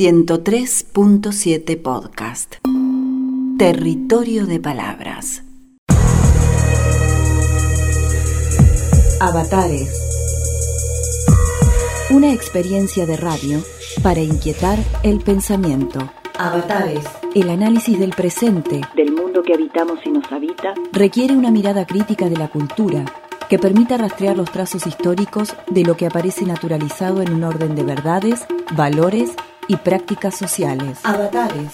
103.7 Podcast. Territorio de Palabras. Avatares. Una experiencia de radio para inquietar el pensamiento. Avatares. El análisis del presente, del mundo que habitamos y nos habita, requiere una mirada crítica de la cultura que permita rastrear los trazos históricos de lo que aparece naturalizado en un orden de verdades, valores y prácticas sociales. Avatares.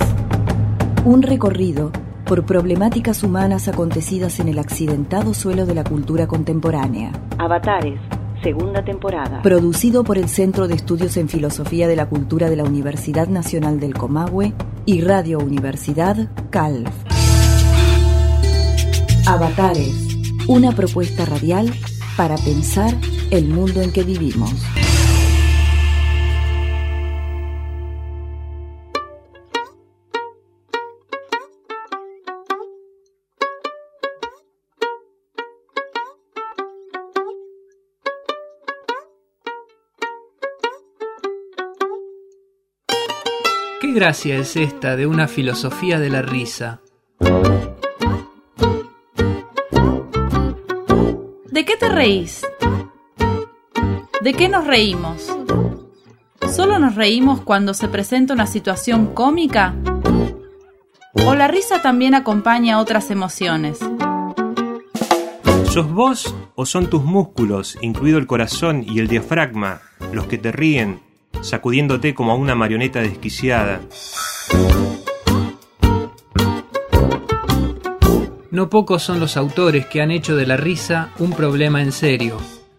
Un recorrido por problemáticas humanas acontecidas en el accidentado suelo de la cultura contemporánea. Avatares, segunda temporada. Producido por el Centro de Estudios en Filosofía de la Cultura de la Universidad Nacional del Comahue y Radio Universidad CALF. Avatares, una propuesta radial para pensar el mundo en que vivimos. ¿Qué gracia es esta de una filosofía de la risa? ¿De qué te reís? ¿De qué nos reímos? ¿Solo nos reímos cuando se presenta una situación cómica? ¿O la risa también acompaña otras emociones? ¿Sos vos o son tus músculos, incluido el corazón y el diafragma, los que te ríen sacudiéndote como a una marioneta desquiciada. No pocos son los autores que han hecho de la risa un problema en serio.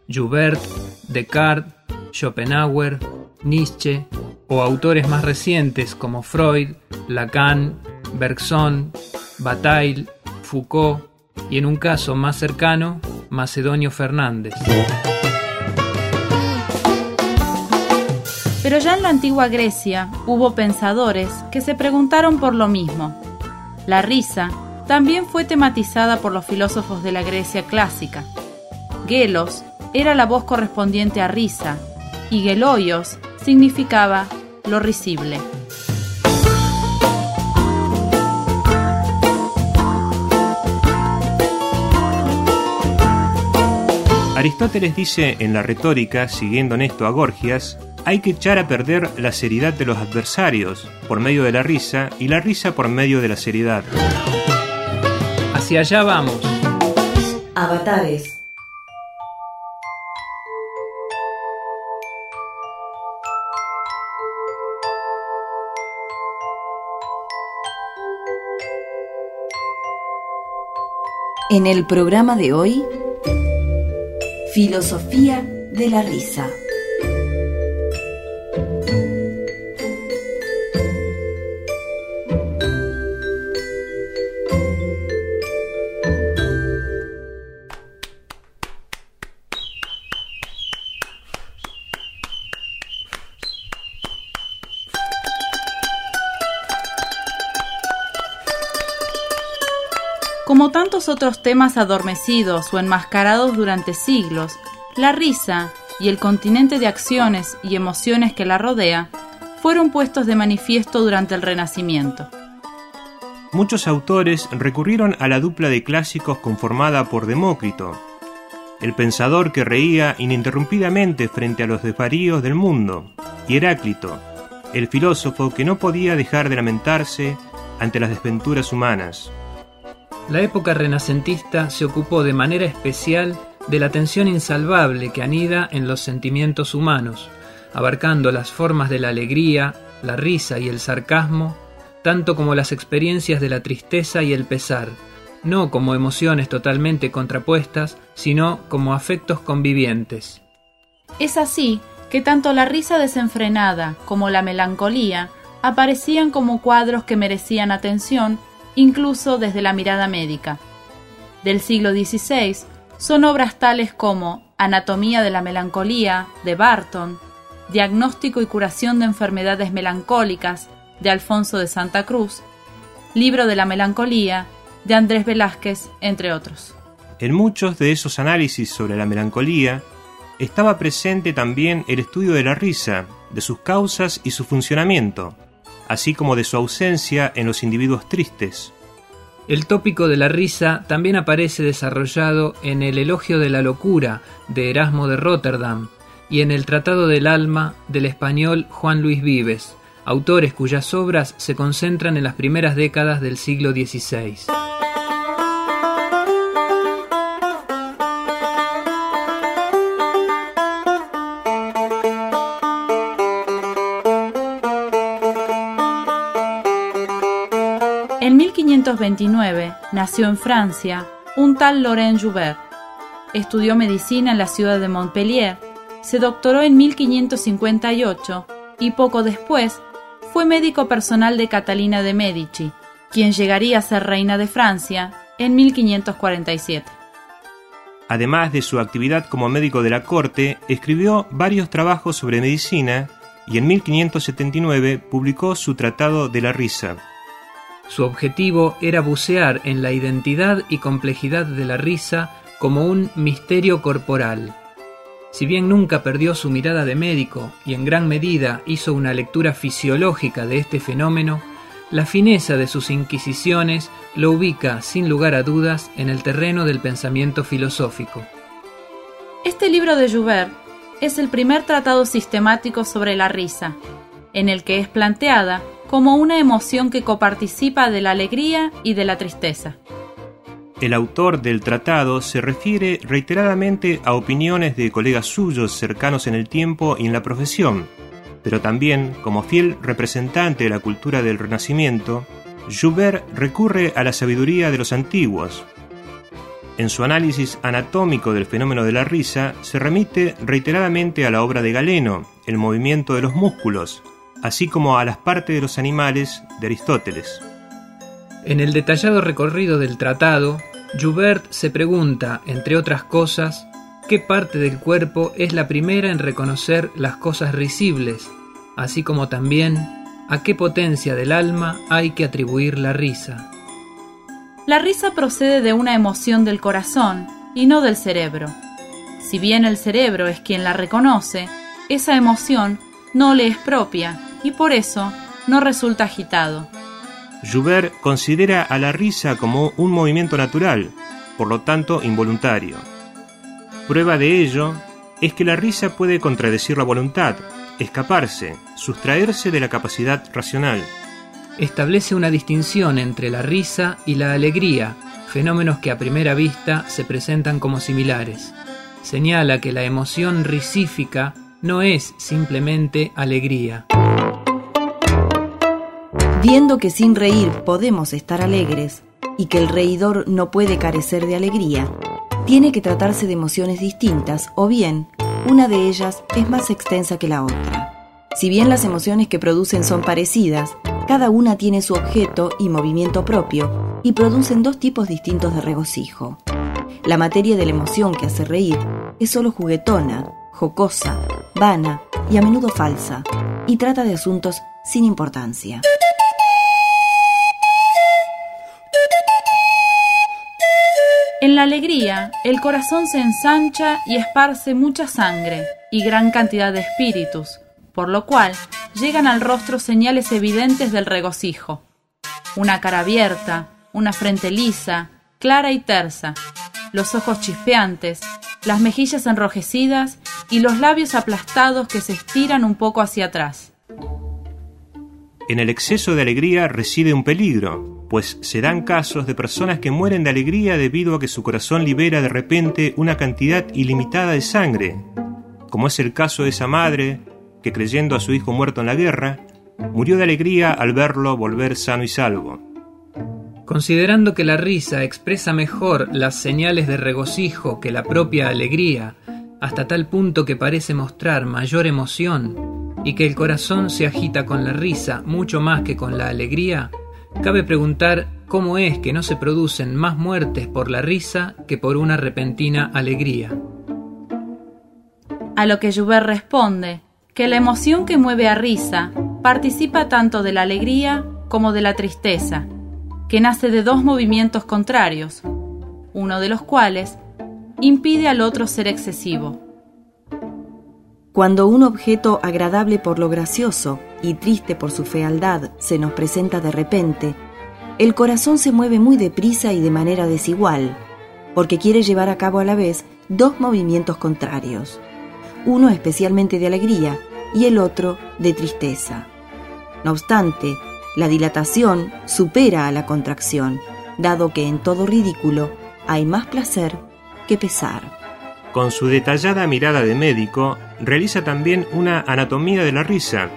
Joubert, Descartes, Schopenhauer, Nietzsche o autores más recientes como Freud, Lacan, Bergson, Bataille, Foucault y en un caso más cercano, Macedonio Fernández. Pero ya en la antigua Grecia hubo pensadores que se preguntaron por lo mismo. La risa también fue tematizada por los filósofos de la Grecia clásica. Gelos era la voz correspondiente a risa y geloios significaba lo risible. Aristóteles dice en la retórica, siguiendo en esto a Gorgias, hay que echar a perder la seriedad de los adversarios por medio de la risa y la risa por medio de la seriedad. Hacia allá vamos. Avatares. En el programa de hoy, Filosofía de la Risa. Como tantos otros temas adormecidos o enmascarados durante siglos, la risa y el continente de acciones y emociones que la rodea fueron puestos de manifiesto durante el Renacimiento. Muchos autores recurrieron a la dupla de clásicos conformada por Demócrito, el pensador que reía ininterrumpidamente frente a los desvaríos del mundo, y Heráclito, el filósofo que no podía dejar de lamentarse ante las desventuras humanas. La época renacentista se ocupó de manera especial de la tensión insalvable que anida en los sentimientos humanos, abarcando las formas de la alegría, la risa y el sarcasmo, tanto como las experiencias de la tristeza y el pesar, no como emociones totalmente contrapuestas, sino como afectos convivientes. Es así que tanto la risa desenfrenada como la melancolía aparecían como cuadros que merecían atención incluso desde la mirada médica. Del siglo XVI son obras tales como Anatomía de la Melancolía, de Barton, Diagnóstico y Curación de Enfermedades Melancólicas, de Alfonso de Santa Cruz, Libro de la Melancolía, de Andrés Velázquez, entre otros. En muchos de esos análisis sobre la melancolía estaba presente también el estudio de la risa, de sus causas y su funcionamiento, así como de su ausencia en los individuos tristes. El tópico de la risa también aparece desarrollado en el Elogio de la Locura de Erasmo de Rotterdam y en el Tratado del Alma del español Juan Luis Vives, autores cuyas obras se concentran en las primeras décadas del siglo XVI. 1529 nació en Francia un tal Laurent Joubert. Estudió medicina en la ciudad de Montpellier, se doctoró en 1558 y poco después fue médico personal de Catalina de Medici, quien llegaría a ser reina de Francia en 1547. Además de su actividad como médico de la corte, escribió varios trabajos sobre medicina y en 1579 publicó su Tratado de la Risa. Su objetivo era bucear en la identidad y complejidad de la risa como un misterio corporal. Si bien nunca perdió su mirada de médico y en gran medida hizo una lectura fisiológica de este fenómeno, la fineza de sus inquisiciones lo ubica, sin lugar a dudas, en el terreno del pensamiento filosófico. Este libro de Joubert es el primer tratado sistemático sobre la risa, en el que es planteada como una emoción que coparticipa de la alegría y de la tristeza. El autor del tratado se refiere reiteradamente a opiniones de colegas suyos cercanos en el tiempo y en la profesión, pero también, como fiel representante de la cultura del Renacimiento, Joubert recurre a la sabiduría de los antiguos. En su análisis anatómico del fenómeno de la risa, se remite reiteradamente a la obra de Galeno, El movimiento de los músculos, así como a las partes de los animales de Aristóteles. En el detallado recorrido del tratado, Joubert se pregunta, entre otras cosas, qué parte del cuerpo es la primera en reconocer las cosas risibles, así como también a qué potencia del alma hay que atribuir la risa. La risa procede de una emoción del corazón y no del cerebro. Si bien el cerebro es quien la reconoce, esa emoción no le es propia y por eso no resulta agitado. Joubert considera a la risa como un movimiento natural, por lo tanto involuntario. Prueba de ello es que la risa puede contradecir la voluntad, escaparse, sustraerse de la capacidad racional. Establece una distinción entre la risa y la alegría, fenómenos que a primera vista se presentan como similares. Señala que la emoción risífica no es simplemente alegría. Viendo que sin reír podemos estar alegres y que el reidor no puede carecer de alegría, tiene que tratarse de emociones distintas o bien una de ellas es más extensa que la otra. Si bien las emociones que producen son parecidas, cada una tiene su objeto y movimiento propio y producen dos tipos distintos de regocijo. La materia de la emoción que hace reír es solo juguetona, jocosa, vana y a menudo falsa, y trata de asuntos sin importancia. En la alegría, el corazón se ensancha y esparce mucha sangre y gran cantidad de espíritus, por lo cual llegan al rostro señales evidentes del regocijo. Una cara abierta, una frente lisa, clara y tersa, los ojos chispeantes, las mejillas enrojecidas y los labios aplastados que se estiran un poco hacia atrás. En el exceso de alegría reside un peligro, pues se dan casos de personas que mueren de alegría debido a que su corazón libera de repente una cantidad ilimitada de sangre, como es el caso de esa madre que creyendo a su hijo muerto en la guerra, murió de alegría al verlo volver sano y salvo. Considerando que la risa expresa mejor las señales de regocijo que la propia alegría, hasta tal punto que parece mostrar mayor emoción, y que el corazón se agita con la risa mucho más que con la alegría, cabe preguntar cómo es que no se producen más muertes por la risa que por una repentina alegría. A lo que Joubert responde que la emoción que mueve a risa participa tanto de la alegría como de la tristeza, que nace de dos movimientos contrarios, uno de los cuales impide al otro ser excesivo. Cuando un objeto agradable por lo gracioso y triste por su fealdad se nos presenta de repente, el corazón se mueve muy deprisa y de manera desigual, porque quiere llevar a cabo a la vez dos movimientos contrarios, uno especialmente de alegría y el otro de tristeza. No obstante, la dilatación supera a la contracción, dado que en todo ridículo hay más placer que pesar. Con su detallada mirada de médico, realiza también una anatomía de la risa,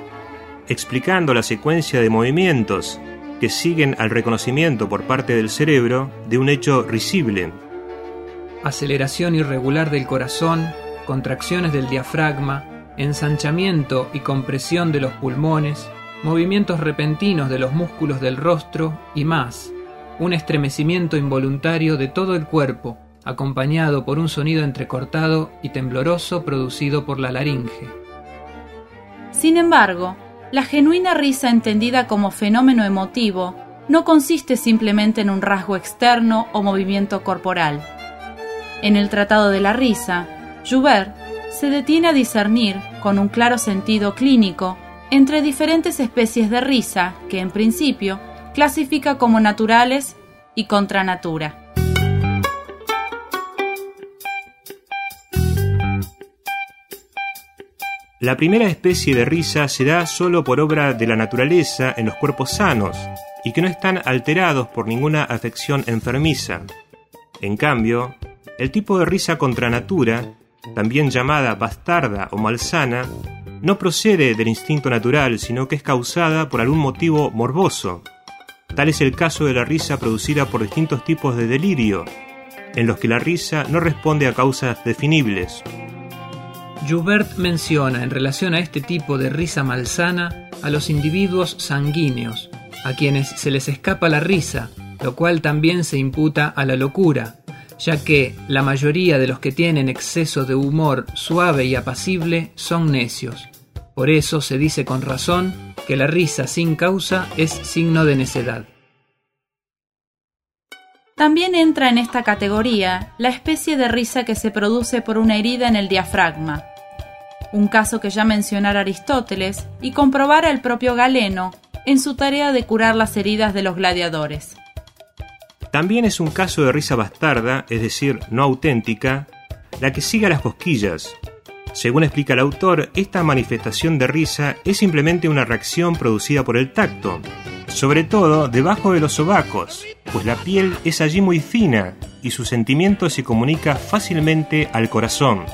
explicando la secuencia de movimientos que siguen al reconocimiento por parte del cerebro de un hecho risible. Aceleración irregular del corazón, contracciones del diafragma, ensanchamiento y compresión de los pulmones, movimientos repentinos de los músculos del rostro y más, un estremecimiento involuntario de todo el cuerpo, acompañado por un sonido entrecortado y tembloroso producido por la laringe. Sin embargo, la genuina risa entendida como fenómeno emotivo no consiste simplemente en un rasgo externo o movimiento corporal. En el Tratado de la Risa, Joubert se detiene a discernir, con un claro sentido clínico, entre diferentes especies de risa que, en principio, clasifica como naturales y contra natura. La primera especie de risa se da solo por obra de la naturaleza en los cuerpos sanos y que no están alterados por ninguna afección enfermiza. En cambio, el tipo de risa contra natura, también llamada bastarda o malsana, no procede del instinto natural, sino que es causada por algún motivo morboso. Tal es el caso de la risa producida por distintos tipos de delirio, en los que la risa no responde a causas definibles. Joubert menciona en relación a este tipo de risa malsana a los individuos sanguíneos, a quienes se les escapa la risa, lo cual también se imputa a la locura, ya que la mayoría de los que tienen exceso de humor suave y apacible son necios. Por eso se dice con razón que la risa sin causa es signo de necedad. También entra en esta categoría la especie de risa que se produce por una herida en el diafragma, un caso que ya mencionara Aristóteles y comprobara el propio Galeno en su tarea de curar las heridas de los gladiadores. También es un caso de risa bastarda, es decir, no auténtica, la que sigue a las cosquillas. Según explica el autor, esta manifestación de risa es simplemente una reacción producida por el tacto, sobre todo debajo de los sobacos, pues la piel es allí muy fina y su sentimiento se comunica fácilmente al corazón.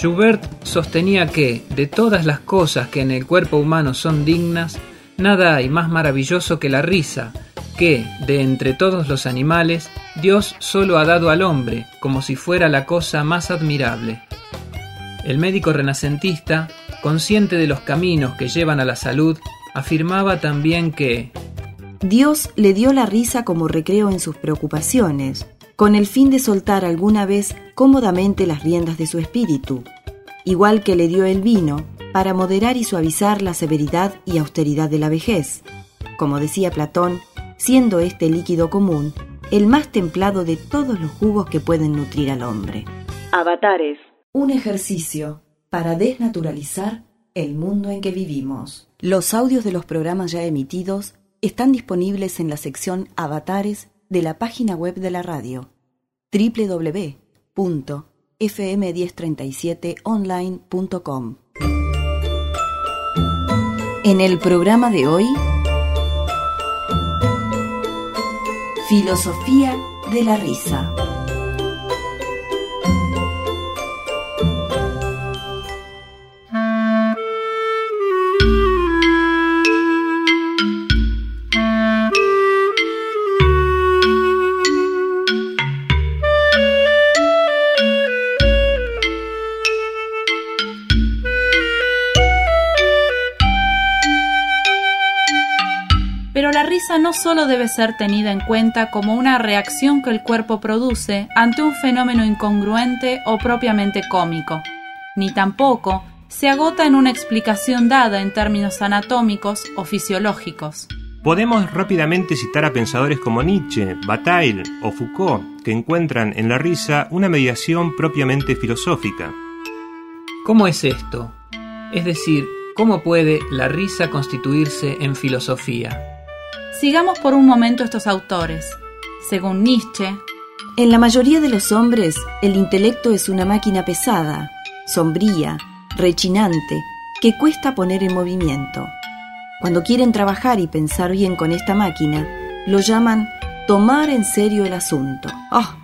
Joubert sostenía que, de todas las cosas que en el cuerpo humano son dignas, nada hay más maravilloso que la risa, que, de entre todos los animales, Dios solo ha dado al hombre, como si fuera la cosa más admirable. El médico renacentista, consciente de los caminos que llevan a la salud, afirmaba también que Dios le dio la risa como recreo en sus preocupaciones, con el fin de soltar alguna vez cómodamente las riendas de su espíritu, igual que le dio el vino para moderar y suavizar la severidad y austeridad de la vejez. Como decía Platón, siendo este líquido común el más templado de todos los jugos que pueden nutrir al hombre. Avatares. Un ejercicio para desnaturalizar el mundo en que vivimos. Los audios de los programas ya emitidos están disponibles en la sección Avatares de la página web de la radio www.fm1037online.com. En el programa de hoy, Filosofía de la Risa. No solo debe ser tenida en cuenta como una reacción que el cuerpo produce ante un fenómeno incongruente o propiamente cómico, ni tampoco se agota en una explicación dada en términos anatómicos o fisiológicos. Podemos rápidamente citar a pensadores como Nietzsche, Bataille o Foucault, que encuentran en la risa una mediación propiamente filosófica. ¿Cómo es esto? Es decir, ¿cómo puede la risa constituirse en filosofía? Sigamos por un momento estos autores. Según Nietzsche, en la mayoría de los hombres, el intelecto es una máquina pesada, sombría, rechinante, que cuesta poner en movimiento. Cuando quieren trabajar y pensar bien con esta máquina, lo llaman tomar en serio el asunto. ¡Oh!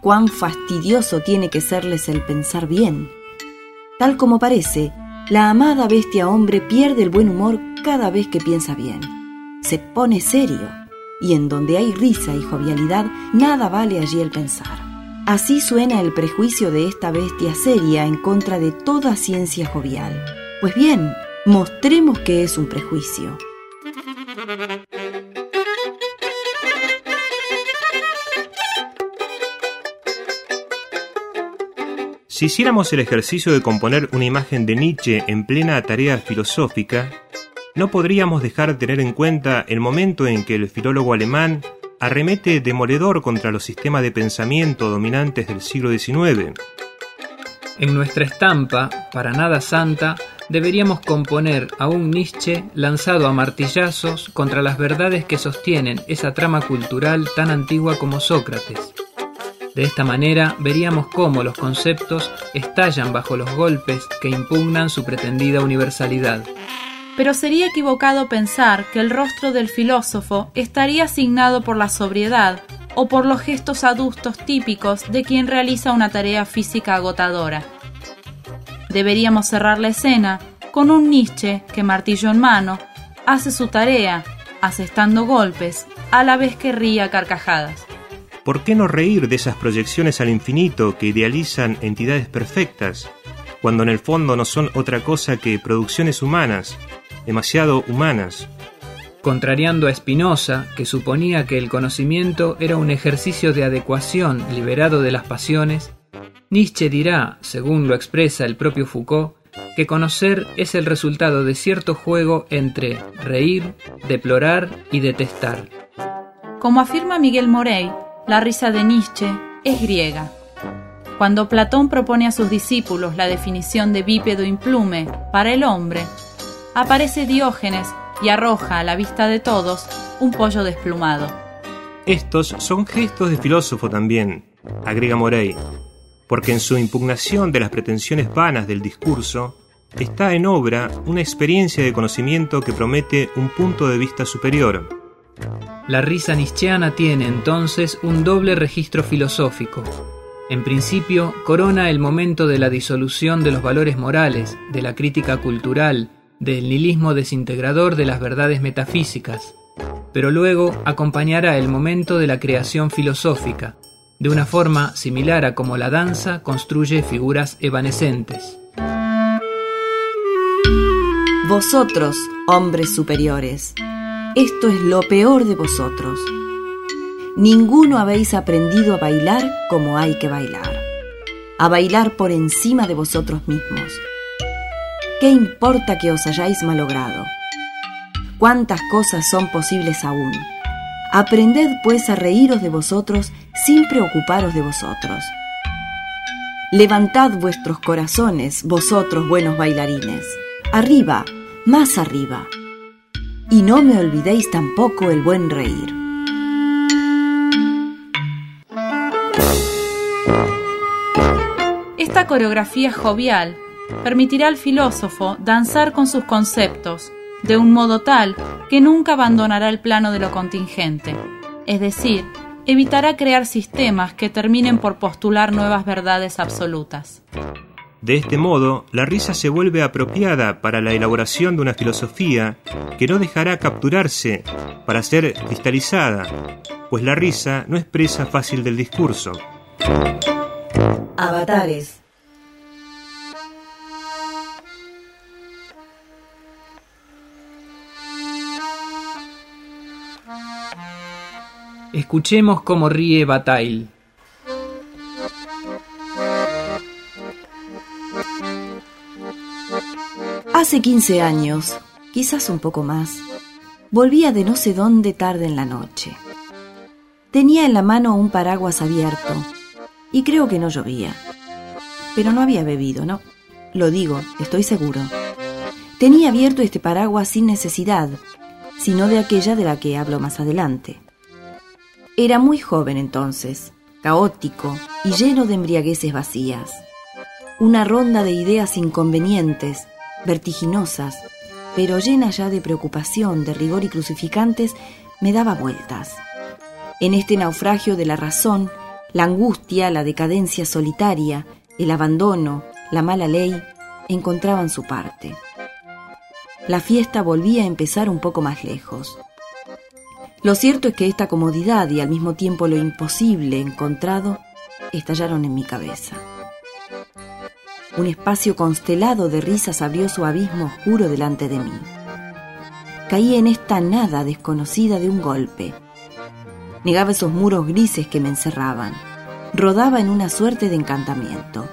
¡Cuán fastidioso tiene que serles el pensar bien! Tal como parece, la amada bestia hombre pierde el buen humor cada vez que piensa bien. Se pone serio y en donde hay risa y jovialidad, nada vale allí el pensar. Así suena el prejuicio de esta bestia seria en contra de toda ciencia jovial. Pues bien, mostremos que es un prejuicio. Si hiciéramos el ejercicio de componer una imagen de Nietzsche en plena tarea filosófica, no podríamos dejar de tener en cuenta el momento en que el filólogo alemán arremete demoledor contra los sistemas de pensamiento dominantes del siglo XIX. En nuestra estampa, para nada santa, deberíamos componer a un Nietzsche lanzado a martillazos contra las verdades que sostienen esa trama cultural tan antigua como Sócrates. De esta manera veríamos cómo los conceptos estallan bajo los golpes que impugnan su pretendida universalidad pero sería equivocado pensar que el rostro del filósofo estaría asignado por la sobriedad o por los gestos adustos típicos de quien realiza una tarea física agotadora. Deberíamos cerrar la escena con un Nietzsche que, martillo en mano, hace su tarea, asestando golpes, a la vez que ría carcajadas. ¿Por qué no reír de esas proyecciones al infinito que idealizan entidades perfectas, cuando en el fondo no son otra cosa que producciones humanas, demasiado humanas. Contrariando a Spinoza, que suponía que el conocimiento era un ejercicio de adecuación liberado de las pasiones, Nietzsche dirá, según lo expresa el propio Foucault, que conocer es el resultado de cierto juego entre reír, deplorar y detestar. Como afirma Miguel Morey, la risa de Nietzsche es griega. Cuando Platón propone a sus discípulos la definición de bípedo implume para el hombre, aparece Diógenes y arroja a la vista de todos un pollo desplumado. Estos son gestos de filósofo también, agrega Morey, porque en su impugnación de las pretensiones vanas del discurso está en obra una experiencia de conocimiento que promete un punto de vista superior. La risa nietzscheana tiene entonces un doble registro filosófico. En principio, corona el momento de la disolución de los valores morales, de la crítica cultural, del nihilismo desintegrador de las verdades metafísicas, pero luego acompañará el momento de la creación filosófica, de una forma similar a como la danza construye figuras evanescentes. Vosotros, hombres superiores, esto es lo peor de vosotros. Ninguno habéis aprendido a bailar como hay que bailar, a bailar por encima de vosotros mismos ¿Qué importa que os hayáis malogrado? ¿Cuántas cosas son posibles aún? Aprended pues a reíros de vosotros sin preocuparos de vosotros. Levantad vuestros corazones, vosotros buenos bailarines. Arriba, más arriba. Y no me olvidéis tampoco el buen reír. Esta coreografía jovial permitirá al filósofo danzar con sus conceptos de un modo tal que nunca abandonará el plano de lo contingente, es decir, evitará crear sistemas que terminen por postular nuevas verdades absolutas. De este modo, la risa se vuelve apropiada para la elaboración de una filosofía que no dejará capturarse para ser cristalizada, pues la risa no es presa fácil del discurso. Avatares Escuchemos cómo ríe Bataille. Hace 15 años, quizás un poco más, volvía de no sé dónde tarde en la noche. Tenía en la mano un paraguas abierto y creo que no llovía. Pero no había bebido, ¿no? lo digo, estoy seguro. Tenía abierto este paraguas sin necesidad, sino de aquella de la que hablo más adelante. Era muy joven entonces, caótico y lleno de embriagueces vacías. Una ronda de ideas inconvenientes, vertiginosas, pero llena ya de preocupación, de rigor y crucificantes, me daba vueltas. En este naufragio de la razón, la angustia, la decadencia solitaria, el abandono, la mala ley, encontraban su parte. La fiesta volvía a empezar un poco más lejos. Lo cierto es que esta comodidad y al mismo tiempo lo imposible encontrado estallaron en mi cabeza. Un espacio constelado de risas abrió su abismo oscuro delante de mí. Caí en esta nada desconocida de un golpe. Negaba esos muros grises que me encerraban. Rodaba en una suerte de encantamiento.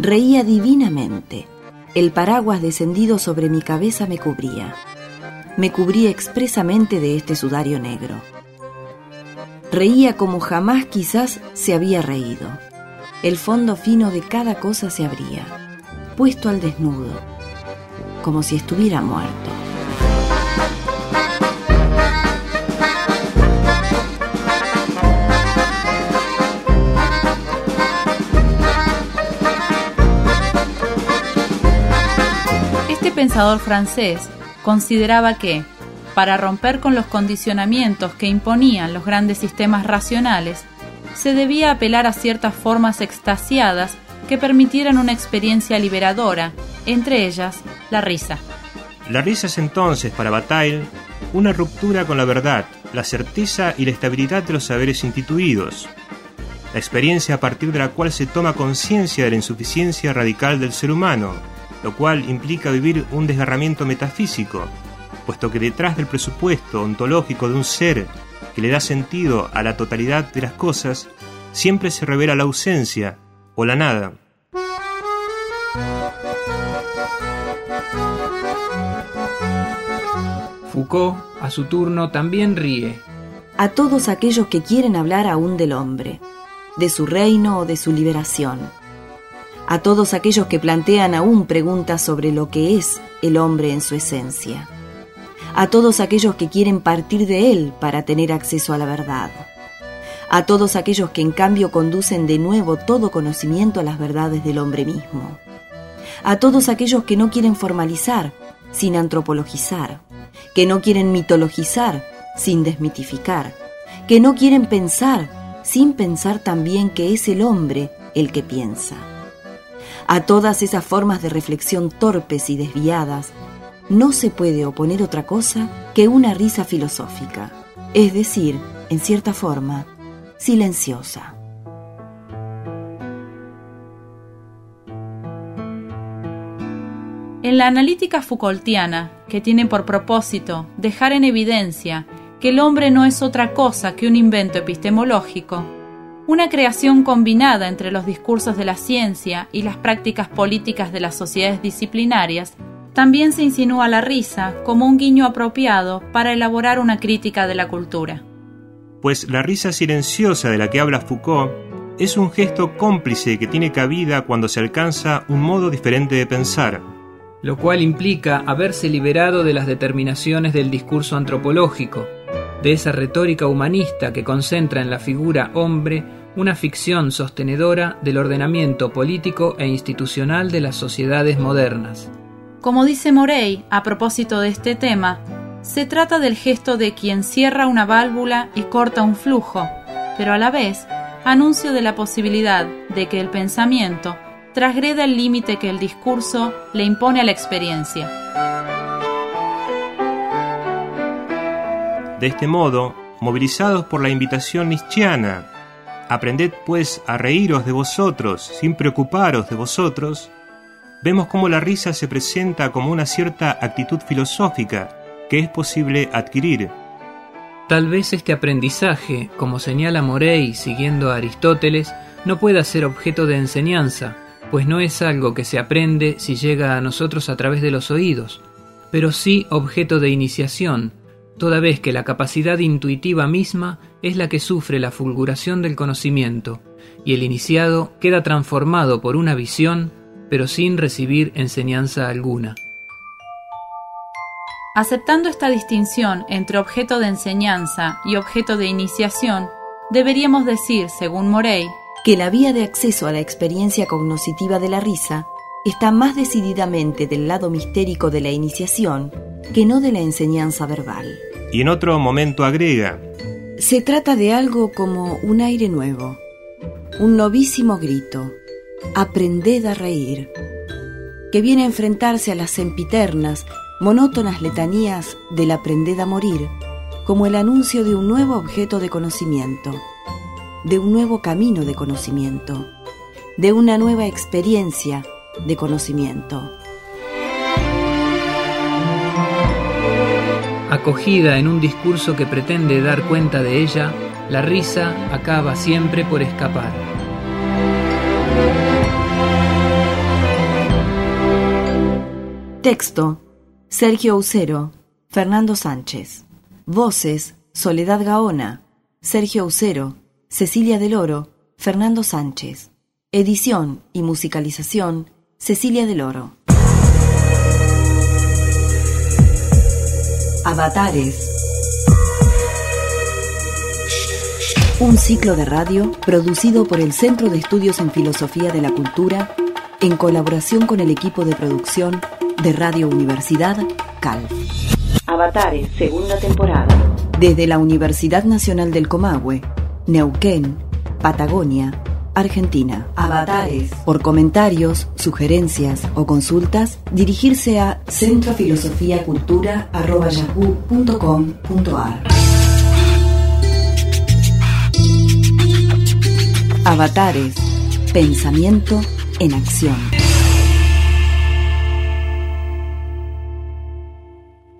Reía divinamente. El paraguas descendido sobre mi cabeza me cubría. Me cubría expresamente de este sudario negro. Reía como jamás quizás se había reído el fondo fino de cada cosa se abría, puesto al desnudo, como si estuviera muerto. Este pensador francés consideraba que, para romper con los condicionamientos que imponían los grandes sistemas racionales, se debía apelar a ciertas formas extasiadas que permitieran una experiencia liberadora, entre ellas la risa. La risa es entonces, para Bataille, una ruptura con la verdad, la certeza y la estabilidad de los saberes instituidos, la experiencia a partir de la cual se toma conciencia de la insuficiencia radical del ser humano, lo cual implica vivir un desgarramiento metafísico, puesto que detrás del presupuesto ontológico de un ser que le da sentido a la totalidad de las cosas, siempre se revela la ausencia o la nada. Foucault, a su turno, también ríe. A todos aquellos que quieren hablar aún del hombre, de su reino o de su liberación. A todos aquellos que plantean aún preguntas sobre lo que es el hombre en su esencia. A todos aquellos que quieren partir de Él para tener acceso a la verdad, a todos aquellos que en cambio conducen de nuevo todo conocimiento a las verdades del hombre mismo, a todos aquellos que no quieren formalizar sin antropologizar, que no quieren mitologizar sin desmitificar, que no quieren pensar sin pensar también que es el hombre el que piensa. A todas esas formas de reflexión torpes y desviadas no se puede oponer otra cosa que una risa filosófica, es decir, en cierta forma, silenciosa. En la analítica Foucaultiana, que tiene por propósito dejar en evidencia que el hombre no es otra cosa que un invento epistemológico, una creación combinada entre los discursos de la ciencia y las prácticas políticas de las sociedades disciplinarias, también se insinúa la risa como un guiño apropiado para elaborar una crítica de la cultura. Pues la risa silenciosa de la que habla Foucault es un gesto cómplice que tiene cabida cuando se alcanza un modo diferente de pensar. Lo cual implica haberse liberado de las determinaciones del discurso antropológico, de esa retórica humanista que concentra en la figura hombre una ficción sostenedora del ordenamiento político e institucional de las sociedades modernas. Como dice Morey a propósito de este tema, se trata del gesto de quien cierra una válvula y corta un flujo, pero a la vez anuncio de la posibilidad de que el pensamiento trasgreda el límite que el discurso le impone a la experiencia. De este modo, movilizados por la invitación nietzscheana, aprended pues a reíros de vosotros sin preocuparos de vosotros, vemos cómo la risa se presenta como una cierta actitud filosófica que es posible adquirir. Tal vez este aprendizaje, como señala Morey siguiendo a Aristóteles, no pueda ser objeto de enseñanza, pues no es algo que se aprende si llega a nosotros a través de los oídos, pero sí objeto de iniciación, toda vez que la capacidad intuitiva misma es la que sufre la fulguración del conocimiento, y el iniciado queda transformado por una visión pero sin recibir enseñanza alguna. Aceptando esta distinción entre objeto de enseñanza y objeto de iniciación, deberíamos decir, según Morey, que la vía de acceso a la experiencia cognoscitiva de la risa está más decididamente del lado mistérico de la iniciación que no de la enseñanza verbal. Y en otro momento agrega, se trata de algo como un aire nuevo, un novísimo grito, aprended a reír, que viene a enfrentarse a las sempiternas, monótonas letanías del aprended a morir, como el anuncio de un nuevo objeto de conocimiento, de un nuevo camino de conocimiento, de una nueva experiencia de conocimiento. Acogida en un discurso que pretende dar cuenta de ella, la risa acaba siempre por escapar. Texto Sergio Ucero, Fernando Sánchez. Voces Soledad Gaona, Sergio Ucero, Cecilia del Oro, Fernando Sánchez. Edición y musicalización Cecilia del Oro. Avatares. Un ciclo de radio producido por el Centro de Estudios en Filosofía de la Cultura en colaboración con el equipo de producción de Radio Universidad CAL. Avatares, segunda temporada. Desde la Universidad Nacional del Comahue, Neuquén, Patagonia, Argentina. Avatares. Por comentarios, sugerencias o consultas, dirigirse a centrofilosofiacultura.yahoo.com.ar Avatares. Pensamiento en acción.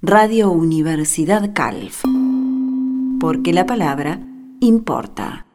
Radio Universidad Calf. Porque la palabra importa.